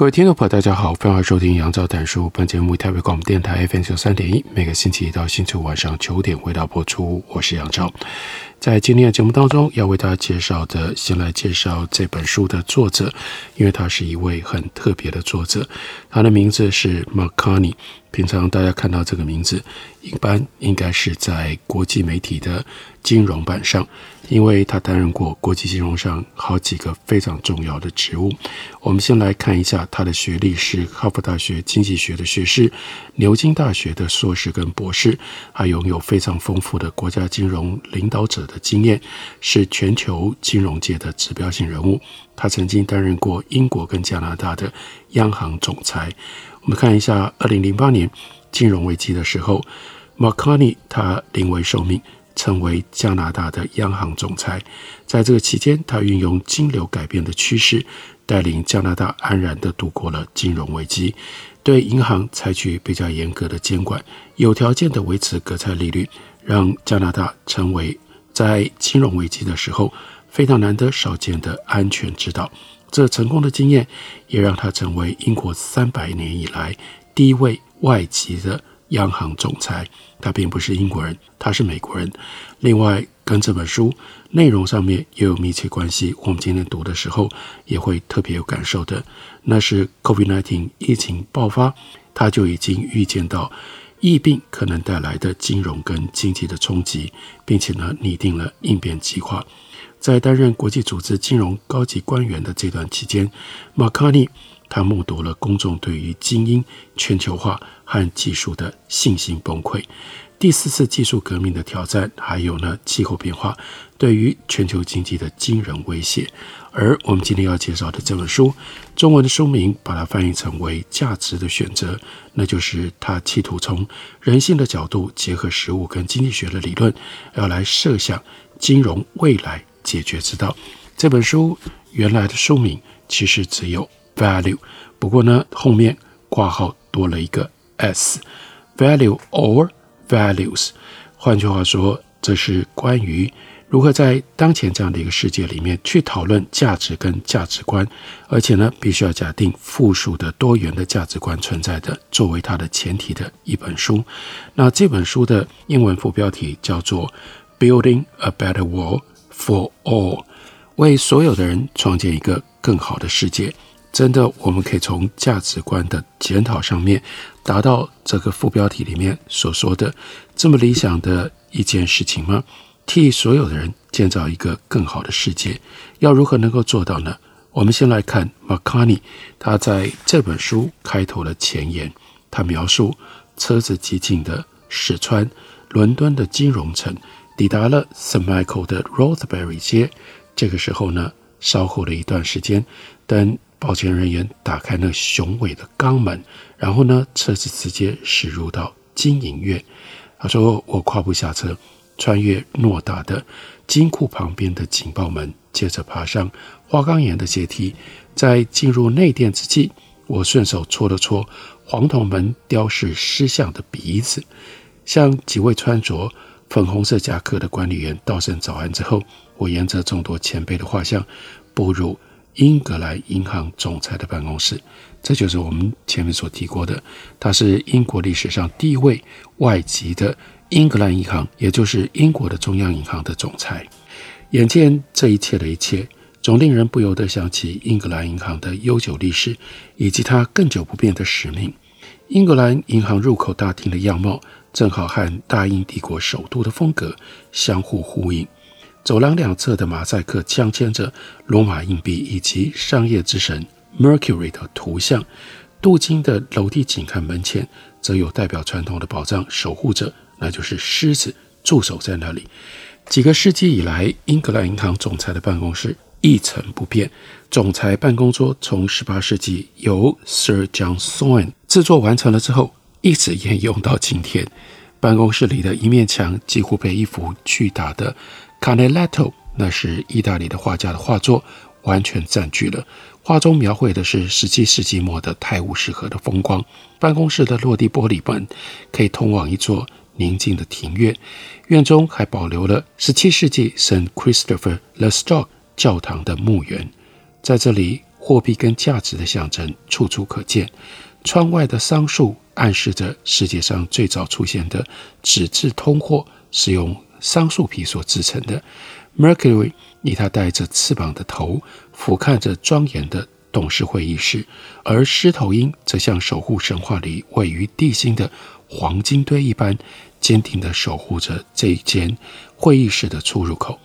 各位听众朋友，大家好，欢迎收听杨照谈书。本节目台北广播电台 FM 九三点一，每个星期一到星期五晚上九点回到播出。我是杨照，在今天的节目当中，要为大家介绍的，先来介绍这本书的作者，因为他是一位很特别的作者，他的名字是 Mark Carney。平常大家看到这个名字，一般应该是在国际媒体的金融版上，因为他担任过国际金融上好几个非常重要的职务。我们先来看一下他的学历是哈佛大学经济学的学士，牛津大学的硕士跟博士，还拥有非常丰富的国家金融领导者的经验，是全球金融界的指标性人物。他曾经担任过英国跟加拿大的央行总裁。我们看一下，二零零八年金融危机的时候，Mark Carney 他临危受命，成为加拿大的央行总裁。在这个期间，他运用金流改变的趋势，带领加拿大安然地度过了金融危机，对银行采取比较严格的监管，有条件地维持国债利率，让加拿大成为在金融危机的时候非常难得少见的安全之岛。这成功的经验也让他成为英国三百年以来第一位外籍的央行总裁。他并不是英国人，他是美国人。另外，跟这本书内容上面也有密切关系。我们今天读的时候也会特别有感受的，那是 COVID-19 疫情爆发，他就已经预见到疫病可能带来的金融跟经济的冲击，并且呢拟定了应变计划。在担任国际组织金融高级官员的这段期间，马卡尼他目睹了公众对于精英全球化和技术的信心崩溃，第四次技术革命的挑战，还有呢气候变化对于全球经济的惊人威胁。而我们今天要介绍的这本书，中文的书名把它翻译成为《价值的选择》，那就是他企图从人性的角度结合实物跟经济学的理论，要来设想金融未来。解决之道。这本书原来的书名其实只有 value，不过呢后面挂号多了一个 s，value or values。换句话说，这是关于如何在当前这样的一个世界里面去讨论价值跟价值观，而且呢必须要假定复数的多元的价值观存在的作为它的前提的一本书。那这本书的英文副标题叫做 Building a Better World。For all，为所有的人创建一个更好的世界，真的，我们可以从价值观的检讨上面，达到这个副标题里面所说的这么理想的一件事情吗？替所有的人建造一个更好的世界，要如何能够做到呢？我们先来看 m c c a n e 他在这本书开头的前言，他描述车子激进的驶穿伦敦的金融城。抵达了 St. Michael 的 Rosebery 街，这个时候呢，稍后的一段时间，等保全人员打开那雄伟的钢门，然后呢，车子直接驶入到金银院。他说：“我跨步下车，穿越偌大的金库旁边的警报门，接着爬上花岗岩的阶梯，在进入内殿之际，我顺手戳了戳黄铜门雕饰狮像的鼻子，向几位穿着。”粉红色夹克的管理员道声早安之后，我沿着众多前辈的画像步入英格兰银行总裁的办公室。这就是我们前面所提过的，他是英国历史上第一位外籍的英格兰银行，也就是英国的中央银行的总裁。眼见这一切的一切，总令人不由得想起英格兰银行的悠久历史，以及它更久不变的使命。英格兰银行入口大厅的样貌。正好和大英帝国首都的风格相互呼应。走廊两侧的马赛克镶嵌着罗马硬币以及商业之神 Mercury 的图像。镀金的楼梯井和门前，则有代表传统的宝藏守护者，那就是狮子驻守在那里。几个世纪以来，英格兰银行总裁的办公室一成不变。总裁办公桌从十八世纪由 Sir John Soane 制作完成了之后，一直沿用到今天。办公室里的一面墙几乎被一幅巨大的 Canaletto，那是意大利的画家的画作，完全占据了。画中描绘的是十七世纪末的泰晤士河的风光。办公室的落地玻璃门可以通往一座宁静的庭院，院中还保留了十七世纪圣 Christopher the Stock 教堂的墓园。在这里，货币跟价值的象征处处可见。窗外的桑树暗示着世界上最早出现的纸质通货是用桑树皮所制成的。Mercury 以它带着翅膀的头俯瞰着庄严的董事会议室，而狮头鹰则像守护神话里位于地心的黄金堆一般，坚定地守护着这一间会议室的出入口。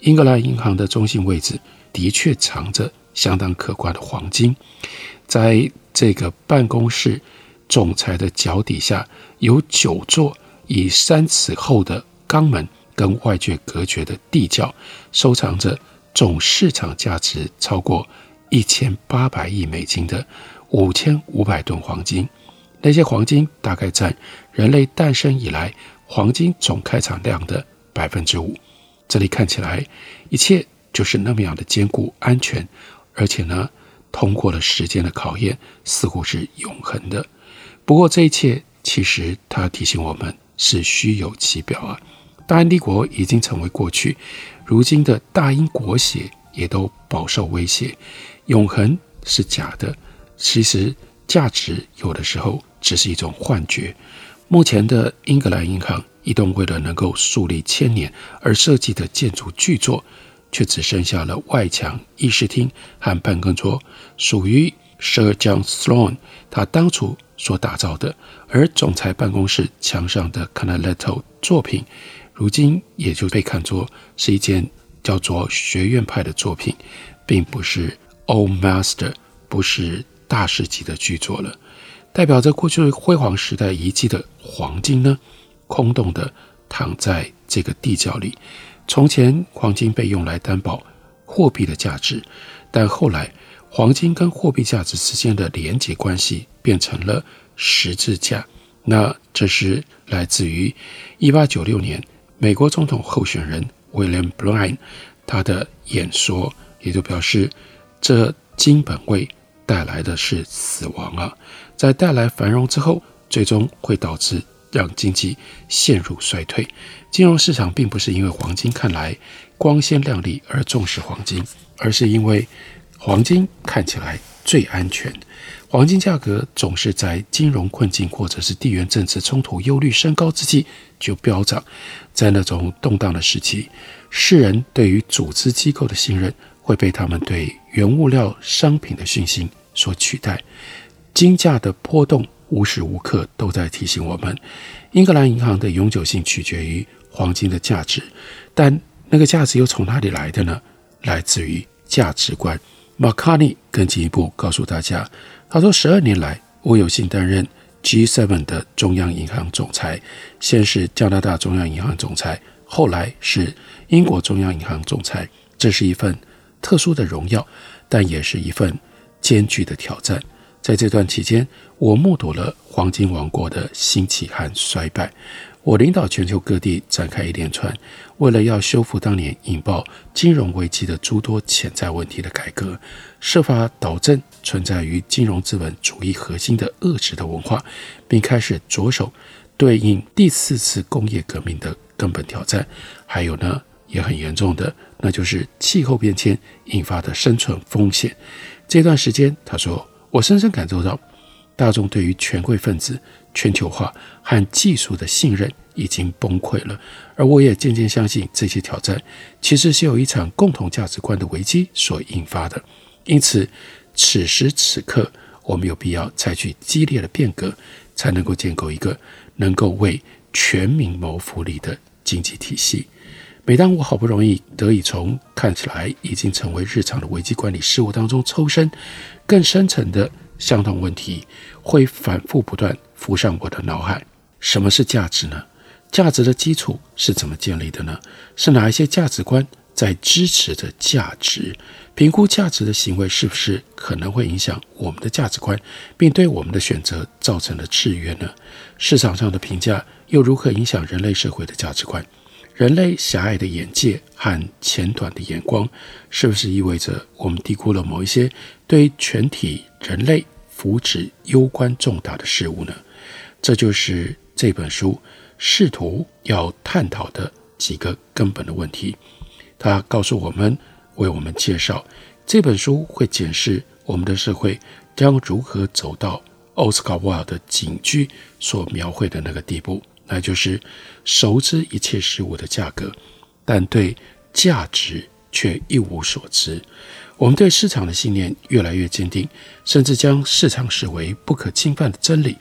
英格兰银行的中心位置的确藏着相当可观的黄金，在这个办公室总裁的脚底下有九座以三尺厚的钢门跟外界隔绝的地窖，收藏着总市场价值超过一千八百亿美金的五千五百吨黄金。那些黄金大概占人类诞生以来黄金总开采量的百分之五。这里看起来一切就是那么样的坚固安全，而且呢，通过了时间的考验，似乎是永恒的。不过这一切其实它提醒我们是虚有其表啊。大英帝国已经成为过去，如今的大英国血也都饱受威胁。永恒是假的，其实价值有的时候只是一种幻觉。目前的英格兰银行一栋为了能够树立千年而设计的建筑巨作，却只剩下了外墙、议事厅和办公桌，属于 Sir John Sloane 他当初所打造的。而总裁办公室墙上的 Canaletto 作品。如今也就被看作是一件叫做学院派的作品，并不是 Old Master，不是大师级的巨作了。代表着过去辉煌时代遗迹的黄金呢，空洞的躺在这个地窖里。从前黄金被用来担保货币的价值，但后来黄金跟货币价值之间的连结关系变成了十字架。那这是来自于一八九六年。美国总统候选人 William Bryan 他的演说也就表示，这金本位带来的是死亡啊，在带来繁荣之后，最终会导致让经济陷入衰退。金融市场并不是因为黄金看来光鲜亮丽而重视黄金，而是因为黄金看起来最安全。黄金价格总是在金融困境或者是地缘政治冲突忧虑升高之际就飙涨。在那种动荡的时期，世人对于组织机构的信任会被他们对原物料商品的信心所取代。金价的波动无时无刻都在提醒我们，英格兰银行的永久性取决于黄金的价值。但那个价值又从哪里来的呢？来自于价值观。马卡尼更进一步告诉大家，他说：“十二年来，我有幸担任。” G7 的中央银行总裁，先是加拿大中央银行总裁，后来是英国中央银行总裁。这是一份特殊的荣耀，但也是一份艰巨的挑战。在这段期间，我目睹了黄金王国的兴起和衰败。我领导全球各地展开一连串为了要修复当年引爆金融危机的诸多潜在问题的改革，设法导正存在于金融资本主义核心的恶质的文化，并开始着手对应第四次工业革命的根本挑战。还有呢，也很严重的，那就是气候变迁引发的生存风险。这段时间，他说，我深深感受到大众对于权贵分子。全球化和技术的信任已经崩溃了，而我也渐渐相信这些挑战其实是由一场共同价值观的危机所引发的。因此，此时此刻，我们有必要采取激烈的变革，才能够建构一个能够为全民谋福利的经济体系。每当我好不容易得以从看起来已经成为日常的危机管理事务当中抽身，更深层的相同问题会反复不断。浮上我的脑海，什么是价值呢？价值的基础是怎么建立的呢？是哪一些价值观在支持着价值，评估价值的行为是不是可能会影响我们的价值观，并对我们的选择造成了制约呢？市场上的评价又如何影响人类社会的价值观？人类狭隘的眼界和浅短的眼光，是不是意味着我们低估了某一些对全体人类福祉攸关重大的事物呢？这就是这本书试图要探讨的几个根本的问题。他告诉我们，为我们介绍这本书会检视我们的社会将如何走到奥斯卡·瓦尔的警句所描绘的那个地步，那就是熟知一切事物的价格，但对价值却一无所知。我们对市场的信念越来越坚定，甚至将市场视为不可侵犯的真理，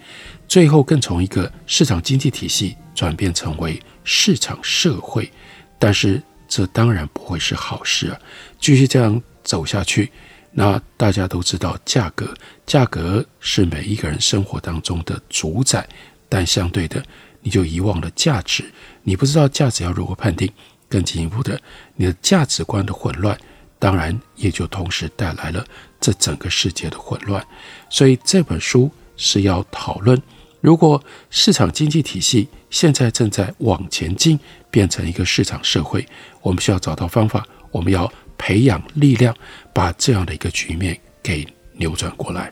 最后更从一个市场经济体系转变成为市场社会。但是，这当然不会是好事啊！继续这样走下去，那大家都知道，价格，价格是每一个人生活当中的主宰，但相对的，你就遗忘了价值，你不知道价值要如何判定。更进一步的，你的价值观的混乱，当然也就同时带来了这整个世界的混乱。所以这本书是要讨论，如果市场经济体系现在正在往前进。变成一个市场社会，我们需要找到方法，我们要培养力量，把这样的一个局面给扭转过来。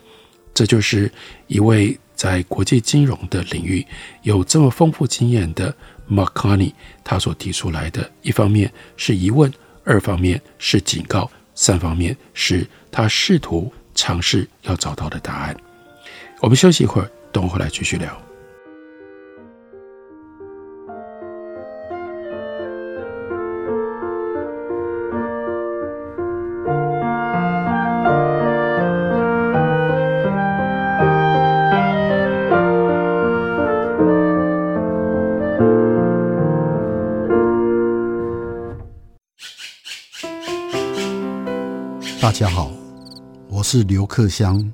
这就是一位在国际金融的领域有这么丰富经验的 m a c a n e y 他所提出来的，一方面是疑问，二方面是警告，三方面是他试图尝试要找到的答案。我们休息一会儿，等我回来继续聊。大家好，我是刘克襄。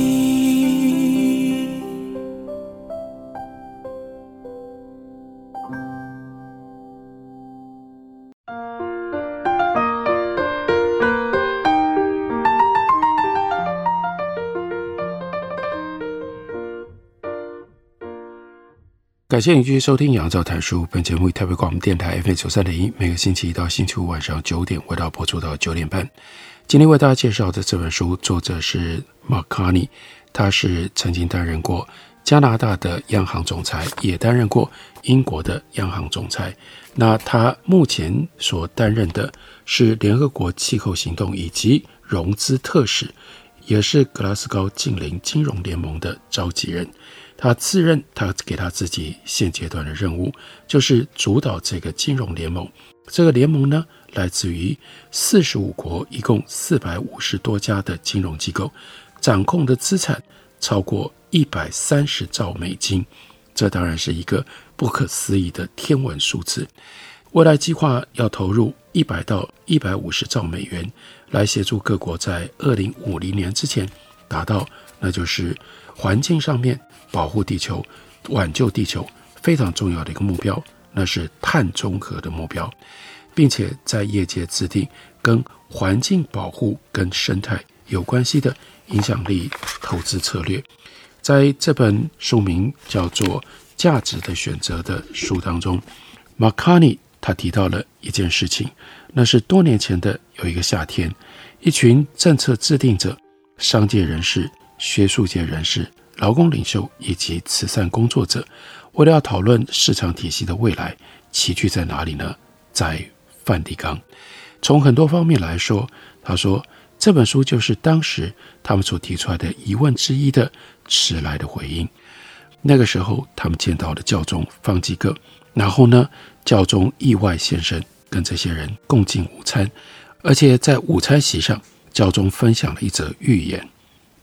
感谢你继续收听《杨照谈书》。本节目以台北广播电台 FM 九三点一，每个星期一到星期五晚上九点，为大家播出到九点半。今天为大家介绍的这本书，作者是 Mark Carney，他是曾经担任过加拿大的央行总裁，也担任过英国的央行总裁。那他目前所担任的是联合国气候行动以及融资特使，也是格拉斯高近邻金融联盟的召集人。他自认，他给他自己现阶段的任务就是主导这个金融联盟。这个联盟呢，来自于四十五国，一共四百五十多家的金融机构，掌控的资产超过一百三十兆美金。这当然是一个不可思议的天文数字。未来计划要投入一百到一百五十兆美元，来协助各国在二零五零年之前达到，那就是环境上面。保护地球、挽救地球非常重要的一个目标，那是碳中和的目标，并且在业界制定跟环境保护、跟生态有关系的影响力投资策略。在这本书名叫做《价值的选择》的书当中，Mark Carney 他提到了一件事情，那是多年前的有一个夏天，一群政策制定者、商界人士、学术界人士、劳工领袖以及慈善工作者，为了要讨论市场体系的未来，齐聚在哪里呢？在梵蒂冈。从很多方面来说，他说这本书就是当时他们所提出来的疑问之一的迟来的回应。那个时候，他们见到了教宗方济各。然后呢，教宗意外现身，跟这些人共进午餐，而且在午餐席上，教宗分享了一则寓言。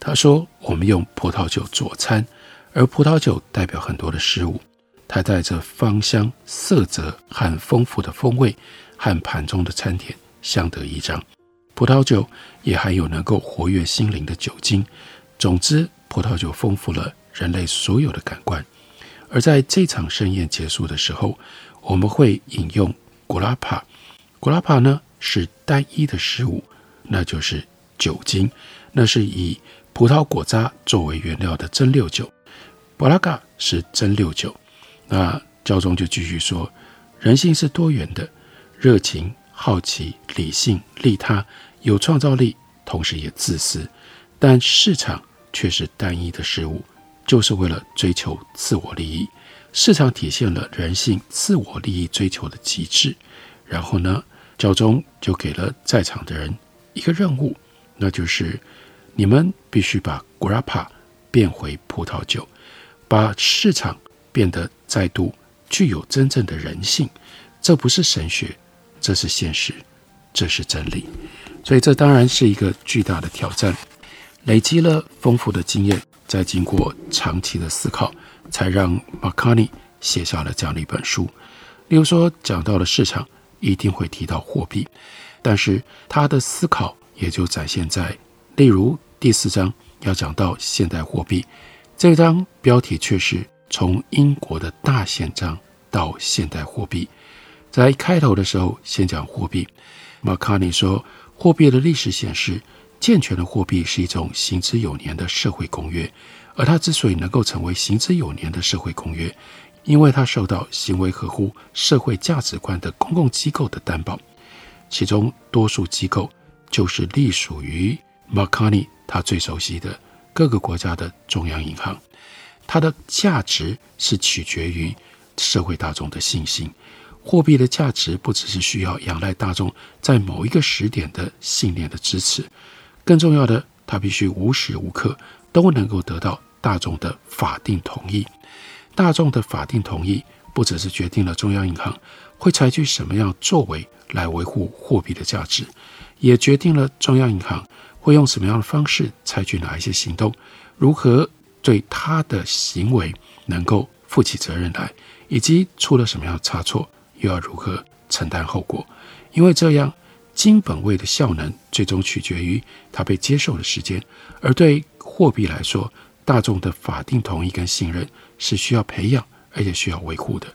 他说：“我们用葡萄酒佐餐，而葡萄酒代表很多的事物，它带着芳香、色泽和丰富的风味，和盘中的餐点相得益彰。葡萄酒也含有能够活跃心灵的酒精。总之，葡萄酒丰富了人类所有的感官。”而在这场盛宴结束的时候，我们会饮用古拉帕。古拉帕呢是单一的食物，那就是酒精，那是以葡萄果渣作为原料的蒸馏酒。布拉嘎是蒸馏酒。那教宗就继续说，人性是多元的，热情、好奇、理性、利他、有创造力，同时也自私，但市场却是单一的事物。就是为了追求自我利益，市场体现了人性自我利益追求的极致。然后呢，教宗就给了在场的人一个任务，那就是你们必须把 grappa 变回葡萄酒，把市场变得再度具有真正的人性。这不是神学，这是现实，这是真理。所以这当然是一个巨大的挑战。累积了丰富的经验。在经过长期的思考，才让马卡尼写下了这样的一本书。例如说，讲到了市场，一定会提到货币，但是他的思考也就展现在，例如第四章要讲到现代货币，这章标题却是从英国的大宪章到现代货币。在开头的时候，先讲货币，马卡尼说，货币的历史显示。健全的货币是一种行之有年的社会公约，而它之所以能够成为行之有年的社会公约，因为它受到行为合乎社会价值观的公共机构的担保，其中多数机构就是隶属于马卡尼他最熟悉的各个国家的中央银行，它的价值是取决于社会大众的信心。货币的价值不只是需要仰赖大众在某一个时点的信念的支持。更重要的，它必须无时无刻都能够得到大众的法定同意。大众的法定同意，不只是决定了中央银行会采取什么样作为来维护货币的价值，也决定了中央银行会用什么样的方式采取哪一些行动，如何对他的行为能够负起责任来，以及出了什么样的差错，又要如何承担后果。因为这样。金本位的效能最终取决于它被接受的时间，而对货币来说，大众的法定同意跟信任是需要培养而且需要维护的。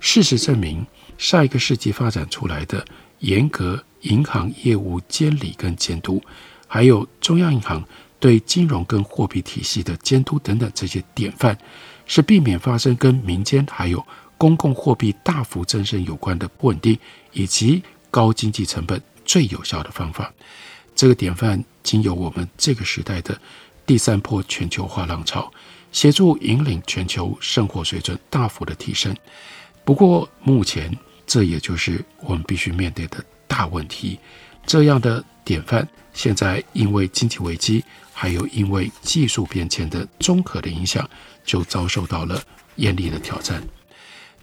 事实证明，上一个世纪发展出来的严格银行业务监理跟监督，还有中央银行对金融跟货币体系的监督等等这些典范，是避免发生跟民间还有公共货币大幅增生有关的不稳定以及。高经济成本最有效的方法，这个典范经由我们这个时代的第三波全球化浪潮，协助引领全球生活水准大幅的提升。不过，目前这也就是我们必须面对的大问题。这样的典范，现在因为经济危机，还有因为技术变迁的综合的影响，就遭受到了严厉的挑战。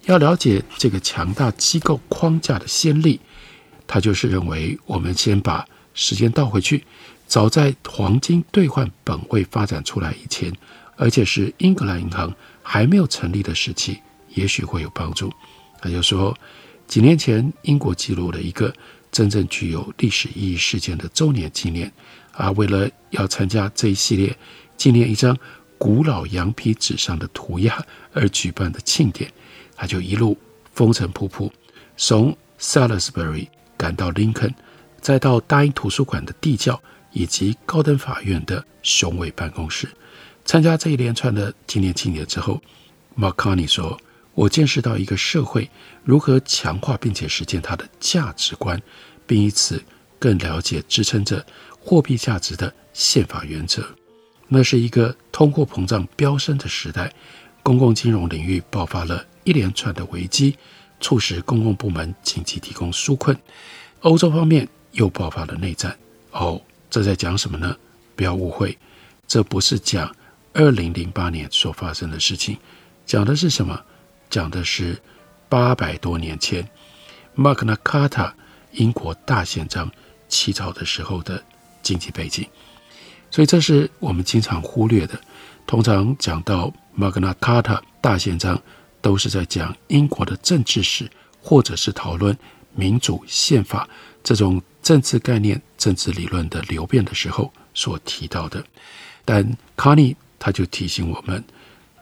要了解这个强大机构框架的先例。他就是认为，我们先把时间倒回去，早在黄金兑换本位发展出来以前，而且是英格兰银行还没有成立的时期，也许会有帮助。他就说，几年前英国记录了一个真正具有历史意义事件的周年纪念，啊，为了要参加这一系列纪念一张古老羊皮纸上的涂鸦而举办的庆典，他就一路风尘仆仆从 Salisbury。赶到林肯，再到大英图书馆的地窖以及高等法院的雄伟办公室，参加这一连串的纪念庆典之后，马卡尼说：“我见识到一个社会如何强化并且实践它的价值观，并以此更了解支撑着货币价值的宪法原则。那是一个通货膨胀飙升的时代，公共金融领域爆发了一连串的危机，促使公共部门紧急提供纾困。欧洲方面又爆发了内战。哦，这在讲什么呢？不要误会，这不是讲二零零八年所发生的事情，讲的是什么？讲的是八百多年前马格纳卡塔英国大宪章起草的时候的经济背景。所以这是我们经常忽略的。通常讲到马格纳卡塔大宪章，都是在讲英国的政治史，或者是讨论民主宪法这种政治概念、政治理论的流变的时候所提到的。但 Conny 他就提醒我们，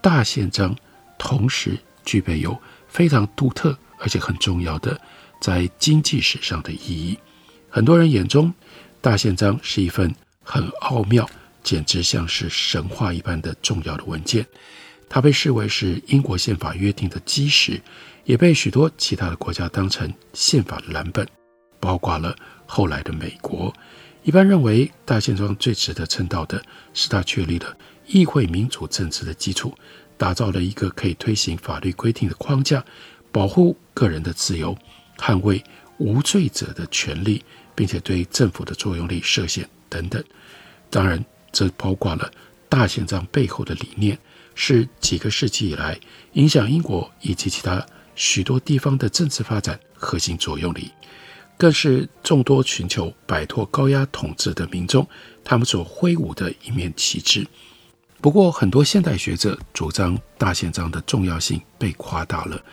大宪章同时具备有非常独特而且很重要的在经济史上的意义。很多人眼中，大宪章是一份。很奥妙，简直像是神话一般的重要的文件。它被视为是英国宪法约定的基石，也被许多其他的国家当成宪法的蓝本，包括了后来的美国。一般认为，大宪章最值得称道的是它确立了议会民主政治的基础，打造了一个可以推行法律规定的框架，保护个人的自由，捍卫无罪者的权利，并且对政府的作用力设限。等等，当然，这包括了大宪章背后的理念，是几个世纪以来影响英国以及其他许多地方的政治发展核心作用力，更是众多寻求摆脱高压统治的民众他们所挥舞的一面旗帜。不过，很多现代学者主张大宪章的重要性被夸大了，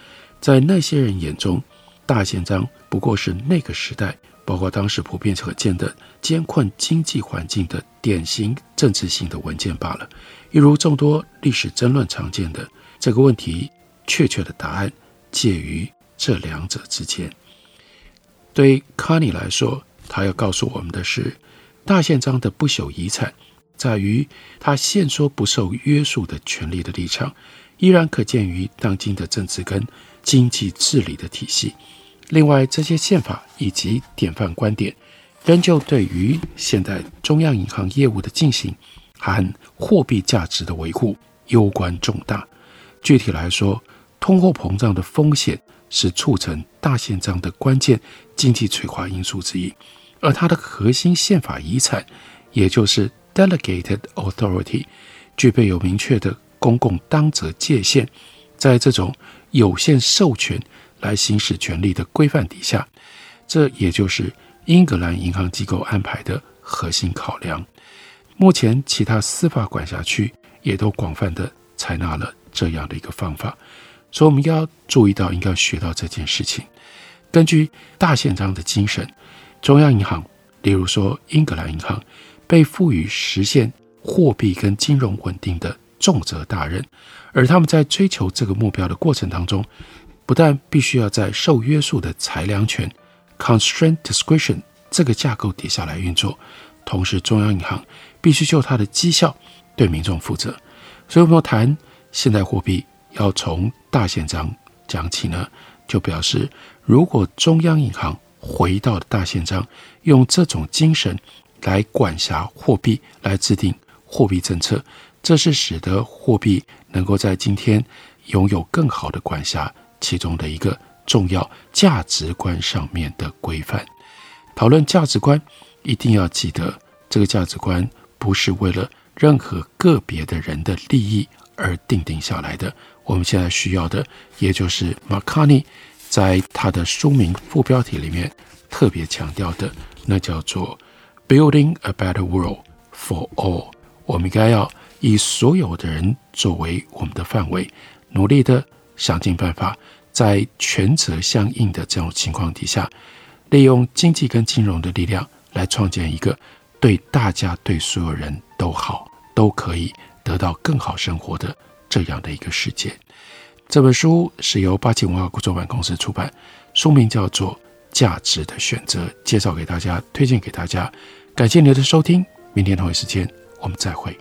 在那些人眼中，大宪章不过是那个时代。包括当时普遍可见的艰困经济环境的典型政治性的文件罢了。一如众多历史争论常见的这个问题，确切的答案介于这两者之间。对卡尼来说，他要告诉我们的是，大宪章的不朽遗产在于他现说不受约束的权力的立场，依然可见于当今的政治跟经济治理的体系。另外，这些宪法以及典范观点，仍旧对于现代中央银行业务的进行和货币价值的维护攸关重大。具体来说，通货膨胀的风险是促成大宪章的关键经济催化因素之一，而它的核心宪法遗产，也就是 delegated authority，具备有明确的公共当责界限，在这种有限授权。来行使权力的规范底下，这也就是英格兰银行机构安排的核心考量。目前，其他司法管辖区也都广泛地采纳了这样的一个方法，所以我们要注意到，应该学到这件事情。根据大宪章的精神，中央银行，例如说英格兰银行，被赋予实现货币跟金融稳定的重责大任，而他们在追求这个目标的过程当中，不但必须要在受约束的裁量权 （constraint discretion） 这个架构底下来运作，同时中央银行必须就它的绩效对民众负责。所以，我们要谈现代货币要从大宪章讲起呢，就表示如果中央银行回到大宪章，用这种精神来管辖货币，来制定货币政策，这是使得货币能够在今天拥有更好的管辖。其中的一个重要价值观上面的规范，讨论价值观，一定要记得这个价值观不是为了任何个别的人的利益而定定下来的。我们现在需要的，也就是马卡尼在他的书名副标题里面特别强调的，那叫做 “Building a Better World for All”。我们应该要以所有的人作为我们的范围，努力的。想尽办法，在权责相应的这种情况底下，利用经济跟金融的力量来创建一个对大家、对所有人都好、都可以得到更好生活的这样的一个世界。这本书是由八旗文化出版公司出版，书名叫做《价值的选择》，介绍给大家，推荐给大家。感谢您的收听，明天同一时间我们再会。